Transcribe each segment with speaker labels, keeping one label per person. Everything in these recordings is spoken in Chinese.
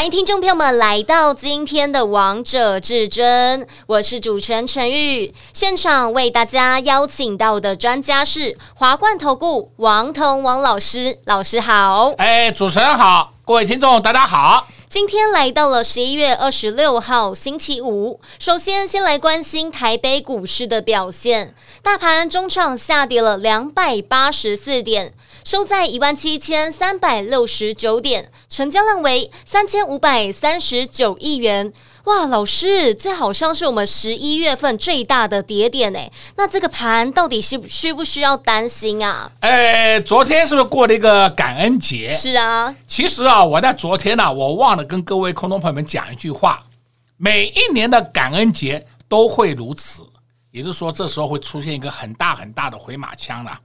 Speaker 1: 欢迎听众朋友们来到今天的《王者至尊》，我是主持人陈玉。现场为大家邀请到的专家是华冠投顾王彤王老师，老师好。
Speaker 2: 哎，主持人好，各位听众大家好。
Speaker 1: 今天来到了十一月二十六号星期五，首先先来关心台北股市的表现，大盘中场下跌了两百八十四点。收在一万七千三百六十九点，成交量为三千五百三十九亿元。哇，老师，这好像是我们十一月份最大的跌点诶。那这个盘到底需需不需要担心啊？
Speaker 2: 哎，昨天是不是过了一个感恩节？
Speaker 1: 是啊。
Speaker 2: 其实啊，我在昨天呢、啊，我忘了跟各位空中朋友们讲一句话：每一年的感恩节都会如此，也就是说，这时候会出现一个很大很大的回马枪了。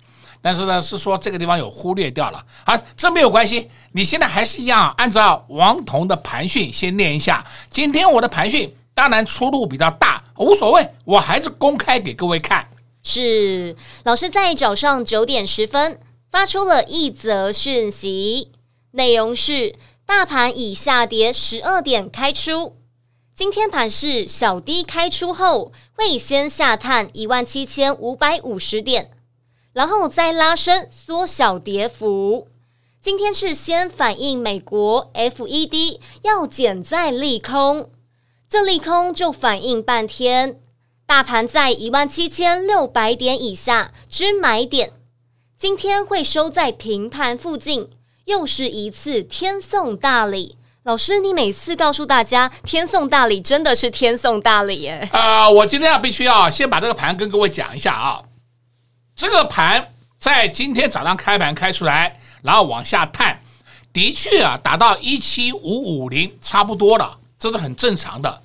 Speaker 2: 但是呢，是说这个地方有忽略掉了啊，这没有关系。你现在还是一样，按照王彤的盘讯先念一下。今天我的盘讯当然出入比较大，无所谓，我还是公开给各位看。
Speaker 1: 是老师在早上九点十分发出了一则讯息，内容是：大盘已下跌十二点开出，今天盘是小低开出后会先下探一万七千五百五十点。然后再拉升，缩小跌幅。今天是先反映美国 FED 要减债利空，这利空就反映半天。大盘在一万七千六百点以下之买点，今天会收在平盘附近，又是一次天送大礼。老师，你每次告诉大家天送大礼，真的是天送大礼耶？
Speaker 2: 啊、我今天要必须要先把这个盘跟各位讲一下啊。这个盘在今天早上开盘开出来，然后往下探，的确啊，达到一七五五零差不多了，这是很正常的。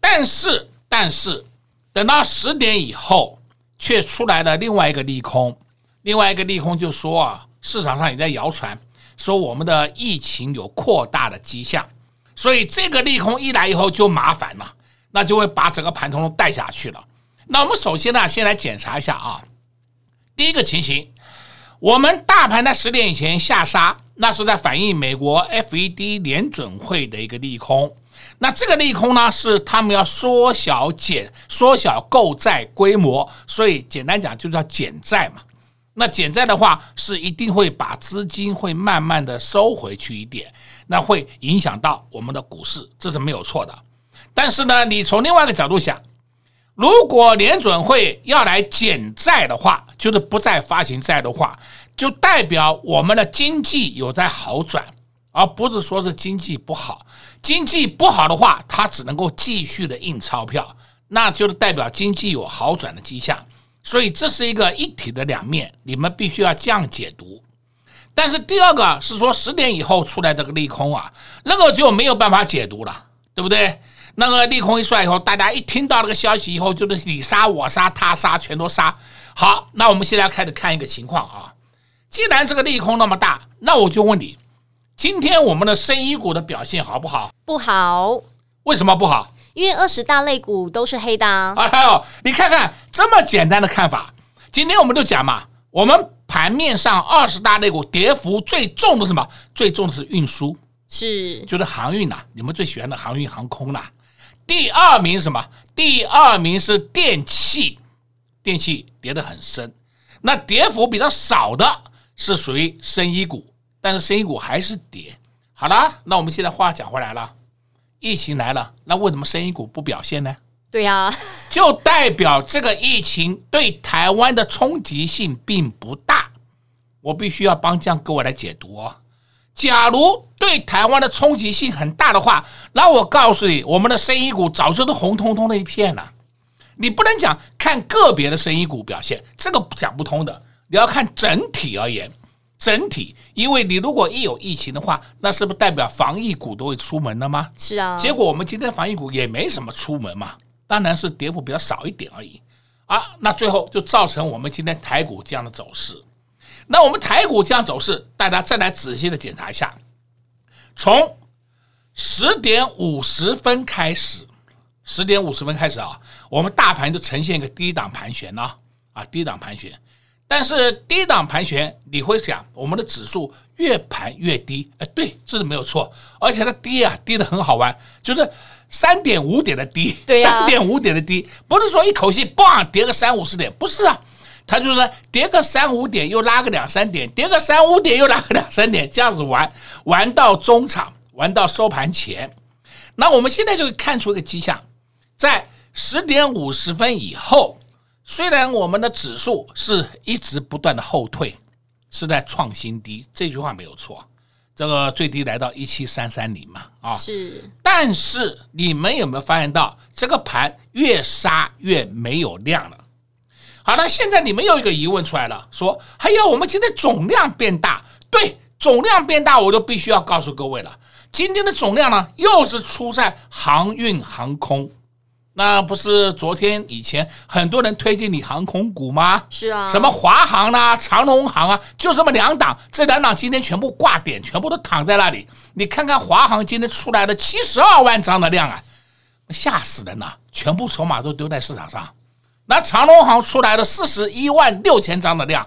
Speaker 2: 但是，但是等到十点以后，却出来了另外一个利空，另外一个利空就说啊，市场上也在谣传说我们的疫情有扩大的迹象，所以这个利空一来以后就麻烦了，那就会把整个盘通通带下去了。那我们首先呢，先来检查一下啊。第一个情形，我们大盘在十点以前下杀，那是在反映美国 FED 联准会的一个利空。那这个利空呢，是他们要缩小减、缩小购债规模，所以简单讲就叫减债嘛。那减债的话，是一定会把资金会慢慢的收回去一点，那会影响到我们的股市，这是没有错的。但是呢，你从另外一个角度想。如果联准会要来减债的话，就是不再发行债的话，就代表我们的经济有在好转，而不是说是经济不好。经济不好的话，它只能够继续的印钞票，那就是代表经济有好转的迹象。所以这是一个一体的两面，你们必须要这样解读。但是第二个是说十点以后出来这个利空啊，那个就没有办法解读了，对不对？那个利空一出来以后，大家一听到这个消息以后，就是你杀我杀他杀，全都杀。好，那我们现在开始看一个情况啊。既然这个利空那么大，那我就问你，今天我们的生医股的表现好不好？
Speaker 1: 不好。
Speaker 2: 为什么不好？
Speaker 1: 因为二十大类股都是黑的啊。
Speaker 2: 哎呦，你看看这么简单的看法，今天我们就讲嘛，我们盘面上二十大类股跌幅最重的是什么？最重的是运输，
Speaker 1: 是
Speaker 2: 就是航运呐、啊，你们最喜欢的航运航空呐、啊。第二名是什么？第二名是电器，电器跌得很深。那跌幅比较少的是属于生医股，但是生医股还是跌。好了，那我们现在话讲回来了，疫情来了，那为什么生医股不表现呢？
Speaker 1: 对呀，
Speaker 2: 就代表这个疫情对台湾的冲击性并不大。我必须要帮这样各位来解读哦。假如对台湾的冲击性很大的话，那我告诉你，我们的生意股早就都红彤彤的一片了。你不能讲看个别的生意股表现，这个讲不通的。你要看整体而言，整体，因为你如果一有疫情的话，那是不是代表防疫股都会出门了吗？
Speaker 1: 是啊。
Speaker 2: 结果我们今天防疫股也没什么出门嘛，当然是跌幅比较少一点而已啊。那最后就造成我们今天台股这样的走势。那我们台股这样走势，大家再来仔细的检查一下，从十点五十分开始，十点五十分开始啊，我们大盘就呈现一个低档盘旋了啊，低档盘旋。但是低档盘旋，你会想我们的指数越盘越低，哎，对，这是没有错，而且它低啊，低得很好玩，就是三点五点的低，三点五点的低，不是说一口气嘣跌个三五十点，不是啊，它就是跌个三五点又拉个两三点，跌个三五点又拉个两三点，这样子玩玩到中场，玩到收盘前，那我们现在就看出一个迹象，在十点五十分以后。虽然我们的指数是一直不断的后退，是在创新低，这句话没有错。这个最低来到一七三三零嘛，啊，是。但是你们有没有发现到这个盘越杀越没有量了？好了，现在你们又一个疑问出来了，说还有我们今天总量变大，对，总量变大，我就必须要告诉各位了，今天的总量呢，又是出在航运航空。那不是昨天以前很多人推荐你航空股吗？
Speaker 1: 是啊，
Speaker 2: 什么华航啊、长龙航啊，就这么两档，这两档今天全部挂点，全部都躺在那里。你看看华航今天出来的七十二万张的量啊，吓死人了，全部筹码都丢在市场上。那长隆行出来的四十一万六千张的量，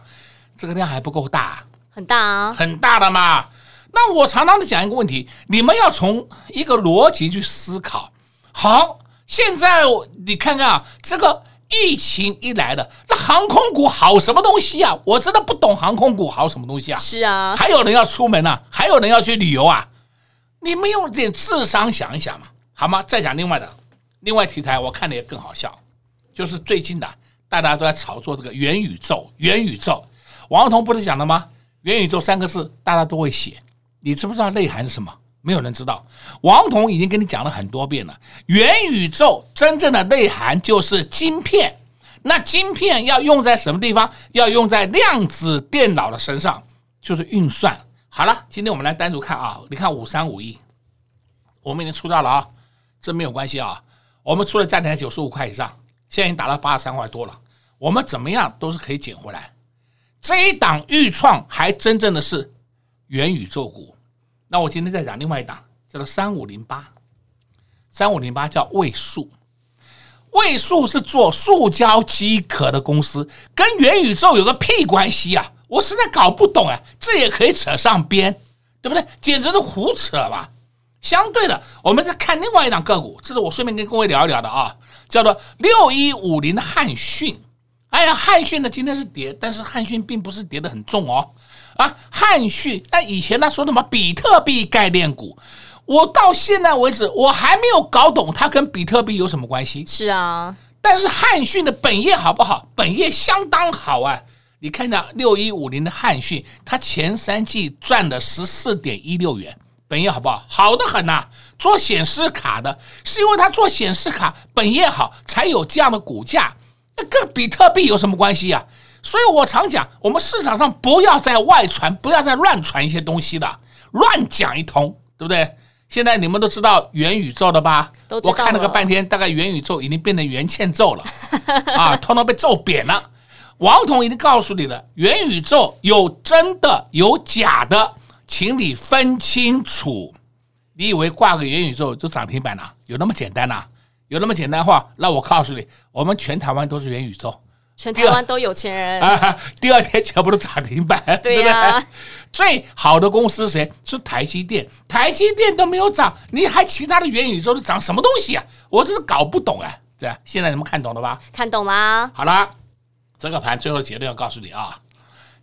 Speaker 2: 这个量还不够大？
Speaker 1: 很大啊，
Speaker 2: 很大的嘛。那我常常的讲一个问题，你们要从一个逻辑去思考。好。现在你看看啊，这个疫情一来的，那航空股好什么东西啊？我真的不懂航空股好什么东西啊？
Speaker 1: 是啊，
Speaker 2: 还有人要出门呢、啊，还有人要去旅游啊，你们用点智商想一想嘛，好吗？再讲另外的，另外题材我看的也更好笑，就是最近的大家都在炒作这个元宇宙，元宇宙，王彤不是讲了吗？元宇宙三个字大家都会写，你知不知道内涵是什么？没有人知道，王彤已经跟你讲了很多遍了。元宇宙真正的内涵就是晶片，那晶片要用在什么地方？要用在量子电脑的身上，就是运算。好了，今天我们来单独看啊，你看五三五一，我们已经出到了啊，这没有关系啊，我们出了价钱在九十五块以上，现在已经达到八十三块多了，我们怎么样都是可以捡回来。这一档预创还真正的是元宇宙股。那我今天再讲另外一档，叫做三五零八，三五零八叫位数，位数是做塑胶机壳的公司，跟元宇宙有个屁关系啊！我实在搞不懂啊，这也可以扯上边，对不对？简直是胡扯吧！相对的，我们再看另外一档个股，这是我顺便跟各位聊一聊的啊，叫做六一五零的汉讯。哎呀，汉讯呢今天是跌，但是汉讯并不是跌得很重哦。啊，汉讯，那以前他说什么比特币概念股，我到现在为止我还没有搞懂它跟比特币有什么关系。
Speaker 1: 是啊，
Speaker 2: 但是汉讯的本业好不好？本业相当好啊！你看一下六一五零的汉讯，它前三季赚了十四点一六元，本业好不好？好得很呐、啊！做显示卡的，是因为他做显示卡本业好，才有这样的股价。那跟比特币有什么关系呀、啊？所以我常讲，我们市场上不要再外传，不要再乱传一些东西的，乱讲一通，对不对？现在你们都知道元宇宙了吧？我看了个半天，大概元宇宙已经变成元欠揍了，啊，通通被揍扁了。王彤已经告诉你了，元宇宙有真的有假的，请你分清楚。你以为挂个元宇宙就涨停板了？有那么简单呐？有那么简单的话，那我告诉你，我们全台湾都是元宇宙。
Speaker 1: 全台湾都有钱人
Speaker 2: 啊！第二天全部都涨停板，对呀、啊。最好的公司谁？是台积电，台积电都没有涨，你还其他的元宇宙都涨什么东西啊？我真是搞不懂啊！对啊，现在你们看懂了吧？
Speaker 1: 看懂啦。
Speaker 2: 好了，这个盘最后的结论要告诉你啊，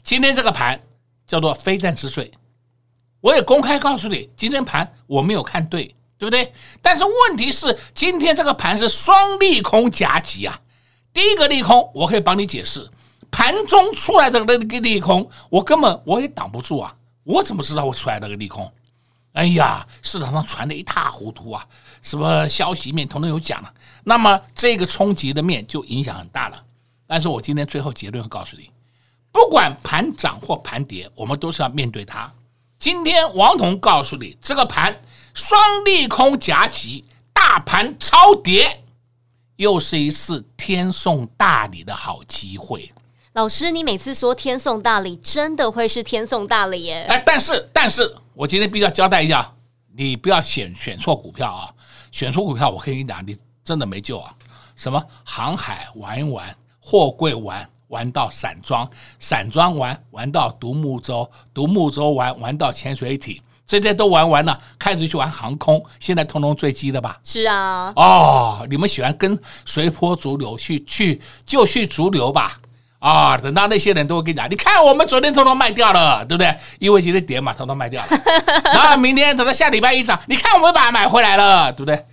Speaker 2: 今天这个盘叫做非战之罪。我也公开告诉你，今天盘我没有看对，对不对？但是问题是，今天这个盘是双利空夹击啊。第一个利空，我可以帮你解释，盘中出来的那个利空，我根本我也挡不住啊！我怎么知道会出来那个利空？哎呀，市场上传的一塌糊涂啊，什么消息面统统有讲了，那么这个冲击的面就影响很大了。但是我今天最后结论告诉你，不管盘涨或盘跌，我们都是要面对它。今天王彤告诉你，这个盘双利空夹击，大盘超跌。又是一次天送大礼的好机会。
Speaker 1: 老师，你每次说天送大礼，真的会是天送大礼耶？
Speaker 2: 哎，但是，但是我今天必须要交代一下，你不要选选错股票啊！选错股票，我跟你讲，你真的没救啊！什么航海玩一玩，货柜玩玩到散装，散装玩玩到独木舟，独木舟玩玩到潜水艇，这些都玩完了，开始去玩航空，现在通通坠机了吧？
Speaker 1: 是啊。
Speaker 2: 哦，你们喜欢跟随波逐流，去去就去逐流吧。啊、哦，等到那些人都会跟你讲，你看我们昨天通通卖掉了，对不对？因为今天跌嘛，通通卖掉了。然后明天等到下礼拜一涨，你看我们把它买回来了，对不对？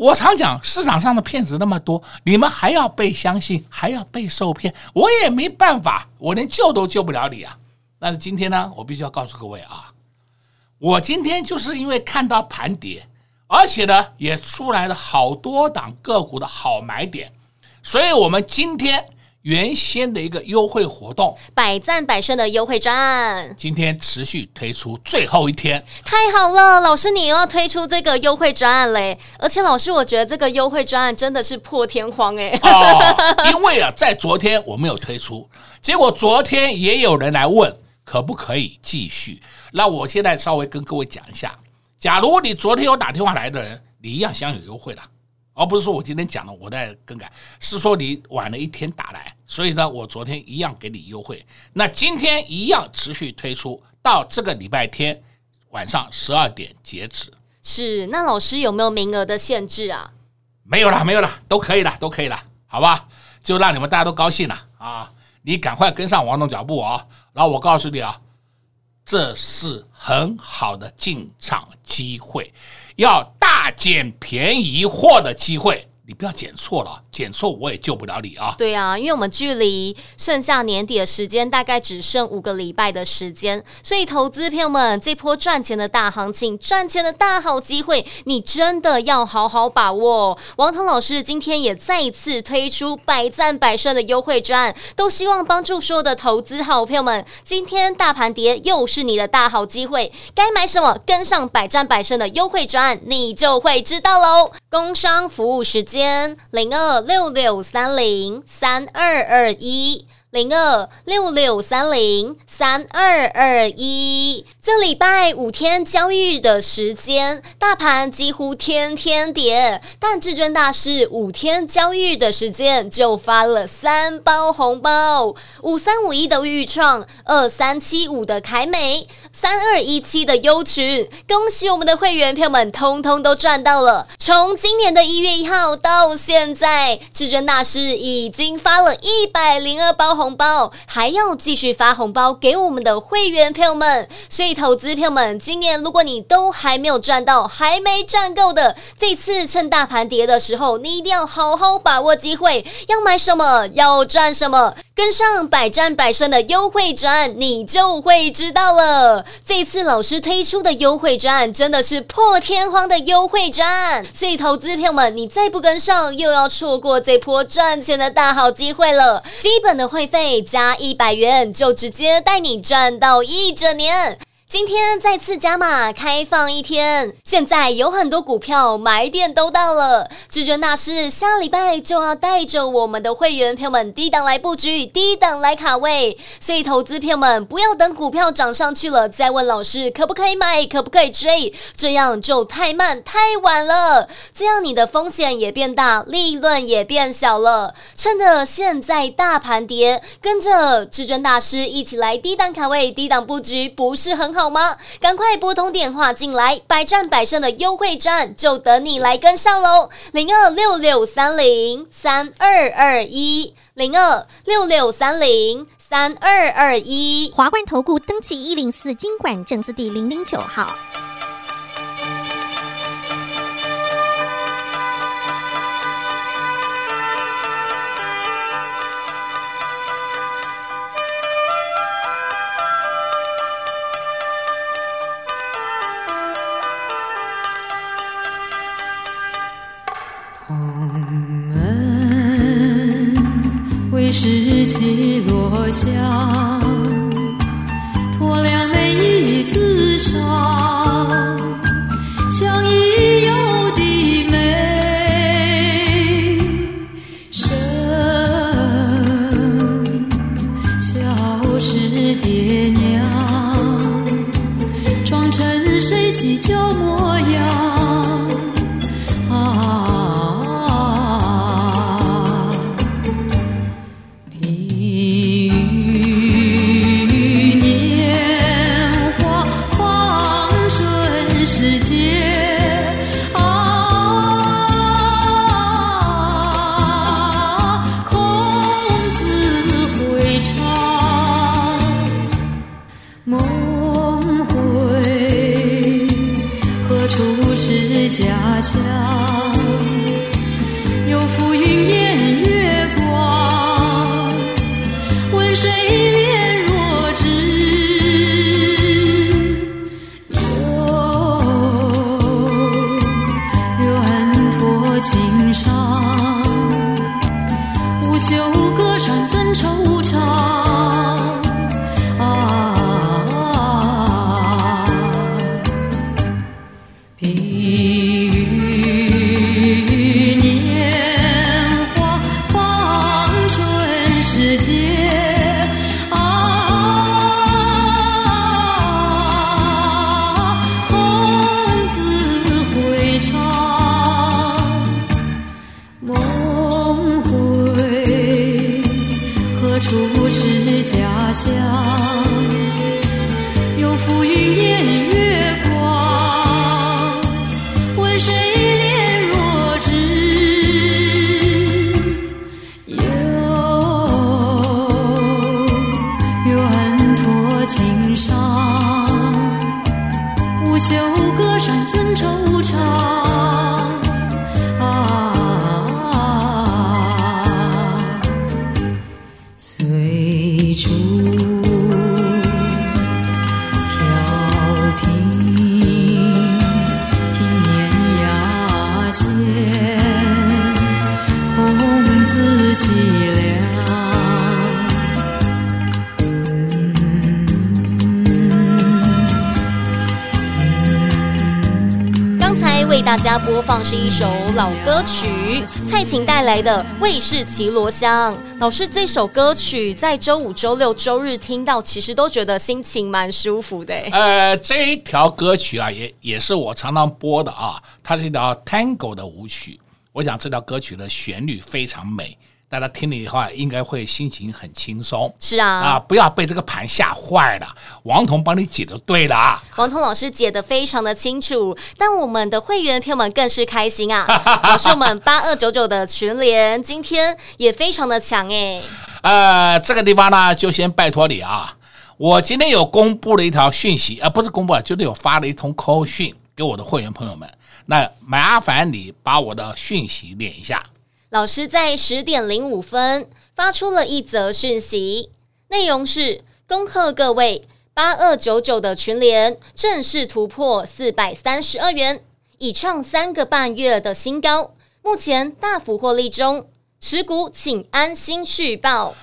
Speaker 2: 我常讲，市场上的骗子那么多，你们还要被相信，还要被受骗，我也没办法，我连救都救不了你啊。但是今天呢，我必须要告诉各位啊，我今天就是因为看到盘跌，而且呢也出来了好多档个股的好买点，所以我们今天。原先的一个优惠活动，
Speaker 1: 百战百胜的优惠专案，
Speaker 2: 今天持续推出最后一天，
Speaker 1: 太好了！老师，你又要推出这个优惠专案嘞！而且老师，我觉得这个优惠专案真的是破天荒哎！
Speaker 2: 哦，因为啊，在昨天我没有推出，结果昨天也有人来问可不可以继续。那我现在稍微跟各位讲一下，假如你昨天有打电话来的人，你一样享有优惠的。而不是说我今天讲了，我在更改，是说你晚了一天打来，所以呢，我昨天一样给你优惠，那今天一样持续推出，到这个礼拜天晚上十二点截止。
Speaker 1: 是，那老师有没有名额的限制啊？
Speaker 2: 没有了，没有了，都可以了，都可以了，好吧？就让你们大家都高兴了啊！你赶快跟上王总脚步啊！然后我告诉你啊，这是很好的进场机会。要大捡便宜货的机会。你不要捡错了，捡错我也救不了你啊！
Speaker 1: 对啊，因为我们距离剩下年底的时间大概只剩五个礼拜的时间，所以投资朋友们，这波赚钱的大行情、赚钱的大好机会，你真的要好好把握。王腾老师今天也再次推出百战百胜的优惠专案，都希望帮助所有的投资好朋友们。今天大盘跌，又是你的大好机会，该买什么？跟上百战百胜的优惠专案，你就会知道喽。工商服务时间。零二六六三零三二二一，零二六六三零三二二一。这礼拜五天交易的时间，大盘几乎天天跌，但至尊大师五天交易的时间就发了三包红包：五三五一的钰创，二三七五的凯美。三二一七的优群，恭喜我们的会员朋友们，通通都赚到了。从今年的一月一号到现在，至尊大师已经发了一百零二包红包，还要继续发红包给我们的会员朋友们。所以，投资朋友们，今年如果你都还没有赚到，还没赚够的，这次趁大盘跌的时候，你一定要好好把握机会。要买什么，要赚什么，跟上百战百胜的优惠专，你就会知道了。这次老师推出的优惠专案真的是破天荒的优惠专案，所以投资朋友们，你再不跟上，又要错过这波赚钱的大好机会了。基本的会费加一百元，就直接带你赚到一整年。今天再次加码开放一天，现在有很多股票买点都到了。至尊大师下礼拜就要带着我们的会员朋友们低档来布局，低档来卡位。所以投资朋友们不要等股票涨上去了再问老师可不可以买，可不可以追，这样就太慢太晚了。这样你的风险也变大，利润也变小了。趁着现在大盘跌，跟着至尊大师一起来低档卡位、低档布局，不是很好？好吗？赶快拨通电话进来，百战百胜的优惠战就等你来跟上喽！零二六六三零三二二一，零二六六三零三二二一，
Speaker 3: 华冠投顾登记一零四经管证字第零零九
Speaker 4: 号。起有浮
Speaker 1: 是一首老歌曲，蔡琴带来的《卫士骑罗香》。老师，这首歌曲在周五、周六、周日听到，其实都觉得心情蛮舒服的。
Speaker 2: 呃，这一条歌曲啊，也也是我常常播的啊，它是一条 Tango 的舞曲。我想这条歌曲的旋律非常美。大家听了以后，应该会心情很轻松。
Speaker 1: 是啊，
Speaker 2: 啊，不要被这个盘吓坏了。王彤帮你解的对了啊，
Speaker 1: 王彤老师解的非常的清楚，但我们的会员朋友们更是开心啊。老师，我们八二九九的群联今天也非常的强哎。
Speaker 2: 呃，这个地方呢，就先拜托你啊。我今天有公布了一条讯息，呃，不是公布了，就是有发了一通 call 讯给我的会员朋友们。那麻烦你把我的讯息念一下。
Speaker 1: 老师在十点零五分发出了一则讯息，内容是：恭贺各位八二九九的群联正式突破四百三十二元，已创三个半月的新高，目前大幅获利中，持股请安心续报。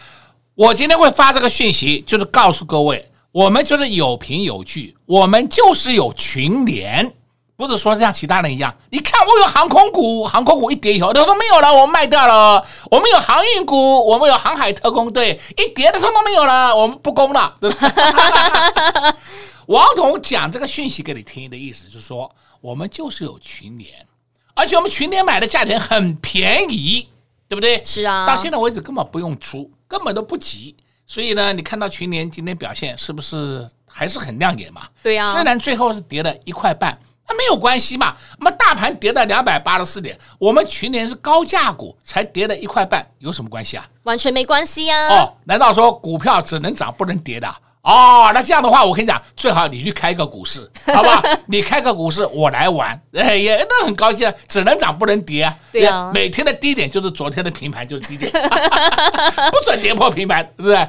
Speaker 2: 我今天会发这个讯息，就是告诉各位，我们就是有凭有据，我们就是有群联。不是说像其他人一样，你看我有航空股，航空股一跌以后，他说没有了，我卖掉了。我们有航运股，我们有航海特工队，一跌的都没有了，我们不攻了。王总讲这个讯息给你听的意思是说，我们就是有群联，而且我们群联买的价钱很便宜，对不对？
Speaker 1: 是啊，
Speaker 2: 到现在为止根本不用出，根本都不急。所以呢，你看到群联今天表现是不是还是很亮眼嘛？
Speaker 1: 对呀、啊，
Speaker 2: 虽然最后是跌了一块半。那没有关系嘛，那么大盘跌到两百八十四点，我们去年是高价股，才跌了一块半，有什么关系啊？
Speaker 1: 完全没关系呀、啊！
Speaker 2: 哦，难道说股票只能涨不能跌的？哦，那这样的话，我跟你讲，最好你去开个股市，好吧？你开个股市，我来玩，哎，也那很高兴，只能涨不能跌啊。
Speaker 1: 对啊，
Speaker 2: 每天的低点就是昨天的平盘就是低点，不准跌破平盘，对不对？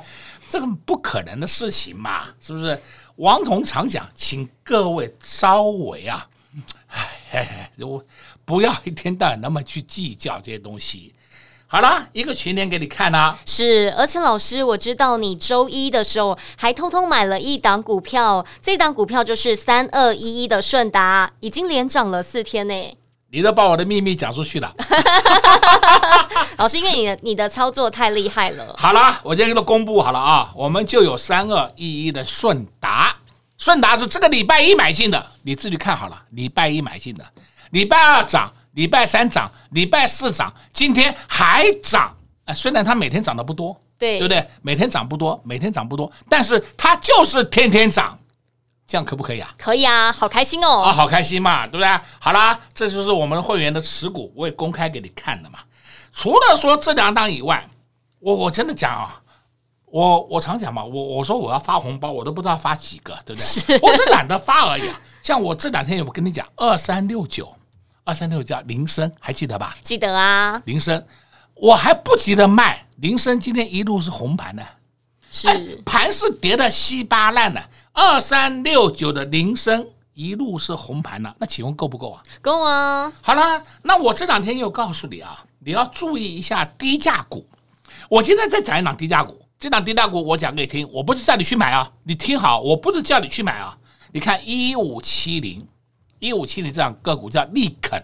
Speaker 2: 这个不可能的事情嘛，是不是？王彤常讲，请各位稍微啊，哎，我不要一天到晚那么去计较这些东西。好啦，一个全年给你看啦、
Speaker 1: 是，而且老师，我知道你周一的时候还偷偷买了一档股票，这档股票就是三二一一的顺达，已经连涨了四天呢。
Speaker 2: 你都把我的秘密讲出去了，
Speaker 1: 老师，因为你的你的操作太厉害了。
Speaker 2: 好了，我今天给他公布好了啊，我们就有三二一一的顺达，顺达是这个礼拜一买进的，你自己看好了，礼拜一买进的，礼拜二涨，礼拜三涨，礼拜四涨，今天还涨。哎，虽然它每天涨的不多，
Speaker 1: 对，
Speaker 2: 对不对？每天涨不多，每天涨不多，但是它就是天天涨。这样可不可以啊？
Speaker 1: 可以啊，好开心哦！
Speaker 2: 啊，好开心嘛，对不对？好啦，这就是我们会员的持股，我也公开给你看了嘛。除了说这两档以外，我我真的讲啊，我我常讲嘛，我我说我要发红包，我都不知道发几个，对不对？我是懒得发而已啊。像我这两天有跟你讲，二三六九，二三六九叫铃声，还记得吧？
Speaker 1: 记得啊，
Speaker 2: 铃声，我还不急着卖，铃声今天一路是红盘的。
Speaker 1: 是，
Speaker 2: 哎，盘是跌的稀巴烂的，二三六九的铃声一路是红盘了，那请问够不够啊？
Speaker 1: 够啊！
Speaker 2: 好了，那我这两天又告诉你啊，你要注意一下低价股。我今天再讲一档低价股，这档低价股我讲给你听，我不是叫你去买啊，你听好，我不是叫你去买啊。你看一五七零，一五七零这档个股叫利肯，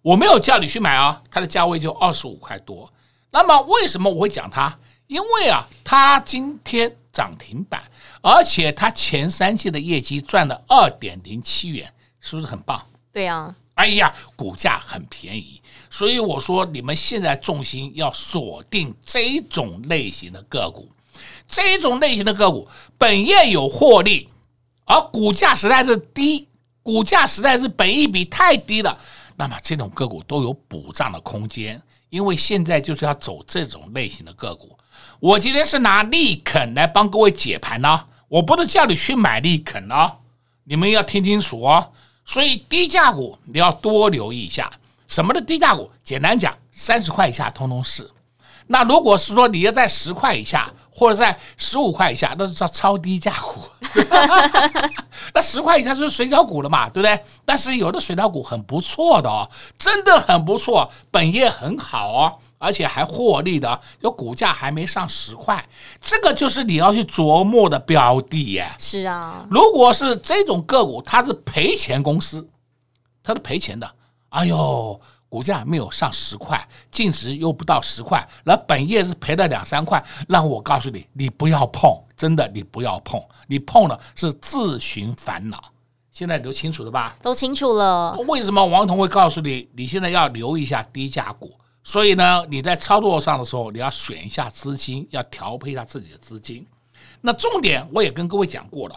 Speaker 2: 我没有叫你去买啊，它的价位就二十五块多。那么为什么我会讲它？因为啊，它今天涨停板，而且它前三季的业绩赚了二点零七元，是不是很棒？
Speaker 1: 对呀、啊。
Speaker 2: 哎呀，股价很便宜，所以我说，你们现在重心要锁定这种类型的个股，这种类型的个股本业有获利，而股价实在是低，股价实在是本益比太低了，那么这种个股都有补涨的空间。因为现在就是要走这种类型的个股。我今天是拿利肯来帮各位解盘呢，我不是叫你去买利肯哦，你们要听清楚哦。所以低价股你要多留意一下，什么的低价股？简单讲，三十块以下通通是。那如果是说你要在十块以下，或者在十五块以下，那是叫超低价股。那十块以下就是水饺股了嘛，对不对？但是有的水饺股很不错的哦，真的很不错，本业很好哦，而且还获利的，有股价还没上十块，这个就是你要去琢磨的标的耶。
Speaker 1: 是啊，
Speaker 2: 如果是这种个股，它是赔钱公司，它是赔钱的，哎呦。股价没有上十块，净值又不到十块，那本业是赔了两三块，那我告诉你，你不要碰，真的你不要碰，你碰了是自寻烦恼。现在都清楚了吧？
Speaker 1: 都清楚了。
Speaker 2: 为什么王彤会告诉你，你现在要留意一下低价股？所以呢，你在操作上的时候，你要选一下资金，要调配一下自己的资金。那重点我也跟各位讲过了，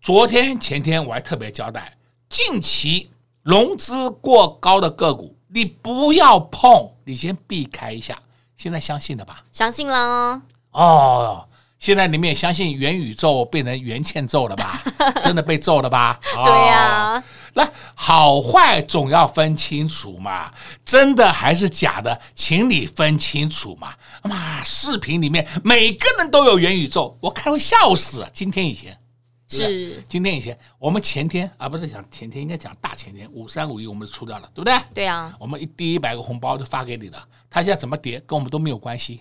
Speaker 2: 昨天前天我还特别交代，近期融资过高的个股。你不要碰，你先避开一下。现在相信了吧？
Speaker 1: 相信了
Speaker 2: 哦。现在你们也相信元宇宙变成元欠揍了吧？真的被揍了吧？
Speaker 1: 哦、对呀、啊。
Speaker 2: 那好坏总要分清楚嘛，真的还是假的，请你分清楚嘛。妈，视频里面每个人都有元宇宙，我看会笑死。今天以前。是，今天以前我们前天啊，不是讲前天，应该讲大前天，五三五一我们就出掉了，对不对？
Speaker 1: 对啊，
Speaker 2: 我们一第一百个红包就发给你了，他现在怎么跌跟我们都没有关系，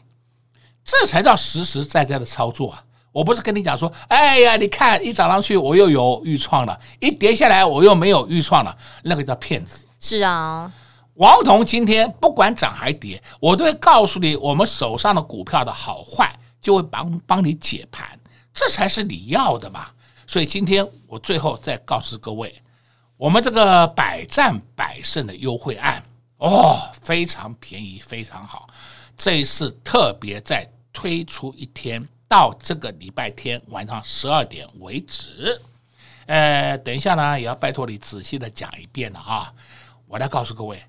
Speaker 2: 这才叫实实在在的操作啊！我不是跟你讲说，哎呀，你看一涨上去我又有预创了，一跌下来我又没有预创了，那个叫骗子。
Speaker 1: 是啊，
Speaker 2: 王彤今天不管涨还跌，我都会告诉你我们手上的股票的好坏，就会帮帮你解盘，这才是你要的嘛。所以今天我最后再告诉各位，我们这个百战百胜的优惠案哦，非常便宜，非常好。这一次特别再推出一天，到这个礼拜天晚上十二点为止。呃，等一下呢，也要拜托你仔细的讲一遍了啊！我来告诉各位，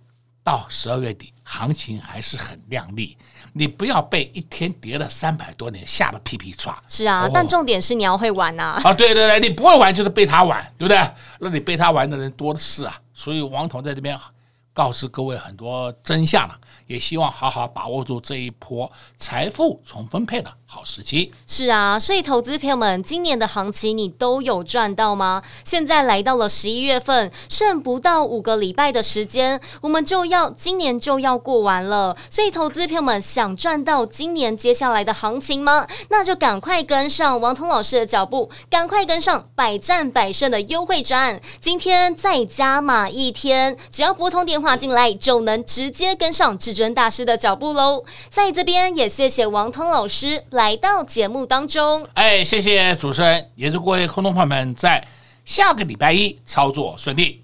Speaker 2: 到十二月底，行情还是很靓丽。你不要被一天跌了三百多点吓得屁屁喘。
Speaker 1: 是啊，哦、但重点是你要会玩呐。
Speaker 2: 啊，对对对，你不会玩就是被他玩，对不对？那你被他玩的人多的是啊。所以王彤在这边告诉各位很多真相了。也希望好好把握住这一波财富重分配的好时机。
Speaker 1: 是啊，所以投资朋友们，今年的行情你都有赚到吗？现在来到了十一月份，剩不到五个礼拜的时间，我们就要今年就要过完了。所以投资朋友们想赚到今年接下来的行情吗？那就赶快跟上王彤老师的脚步，赶快跟上百战百胜的优惠战。今天再加码一天，只要拨通电话进来，就能直接跟上至尊大师的脚步喽，在这边也谢谢王通老师来到节目当中。
Speaker 2: 哎，谢谢主持人，也祝各位空中朋友们在下个礼拜一操作顺利。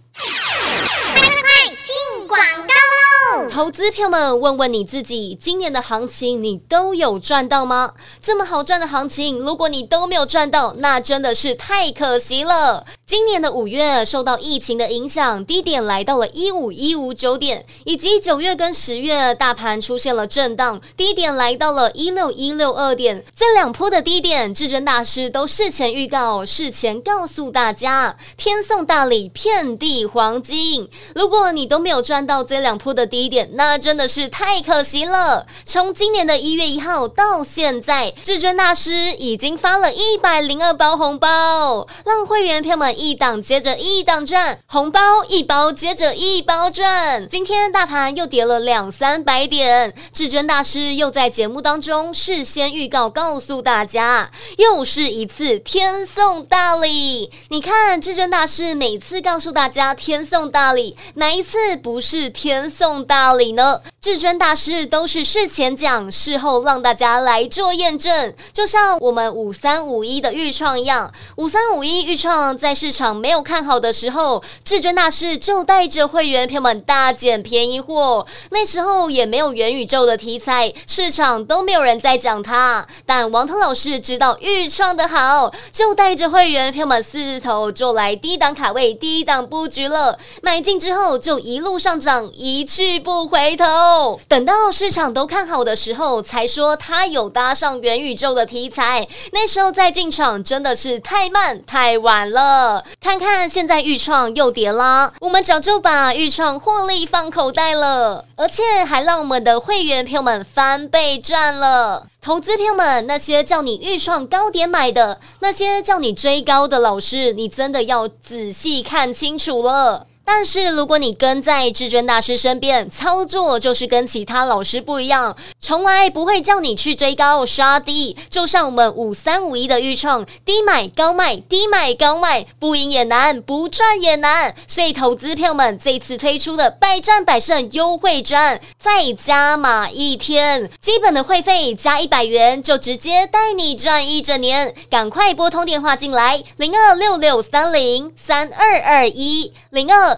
Speaker 1: 投资票们，问问你自己，今年的行情你都有赚到吗？这么好赚的行情，如果你都没有赚到，那真的是太可惜了。今年的五月受到疫情的影响，低点来到了一五一五九点，以及九月跟十月大盘出现了震荡，低点来到了一六一六二点。这两波的低点，至尊大师都事前预告，事前告诉大家，天送大礼，遍地黄金。如果你都没有赚到这两波的低点，那真的是太可惜了。从今年的一月一号到现在，至尊大师已经发了一百零二包红包，让会员朋友们一档接着一档赚，红包一包接着一包赚。今天大盘又跌了两三百点，至尊大师又在节目当中事先预告，告诉大家，又是一次天送大礼。你看，至尊大师每次告诉大家天送大礼，哪一次不是天送大礼？里呢？至尊大师都是事前讲，事后让大家来做验证，就像我们五三五一的预创一样，五三五一预创在市场没有看好的时候，至尊大师就带着会员朋友们大捡便宜货。那时候也没有元宇宙的题材，市场都没有人在讲它，但王腾老师知道预创的好，就带着会员朋友们四头就来低档卡位、低档布局了。买进之后就一路上涨，一去不不回头。等到市场都看好的时候，才说他有搭上元宇宙的题材。那时候再进场真的是太慢太晚了。看看现在预创又跌啦，我们早就把预创获利放口袋了，而且还让我们的会员朋友们翻倍赚了。投资朋友们，那些叫你预创高点买的，那些叫你追高的老师，你真的要仔细看清楚了。但是，如果你跟在至尊大师身边操作，就是跟其他老师不一样，从来不会叫你去追高杀低。就像我们五三五一的预创，低买高卖，低买高卖，不赢也难，不赚也难。所以，投资票们这次推出的百战百胜优惠战，再加码一天，基本的会费加一百元，就直接带你赚一整年。赶快拨通电话进来，零二六六三零三二二一零二。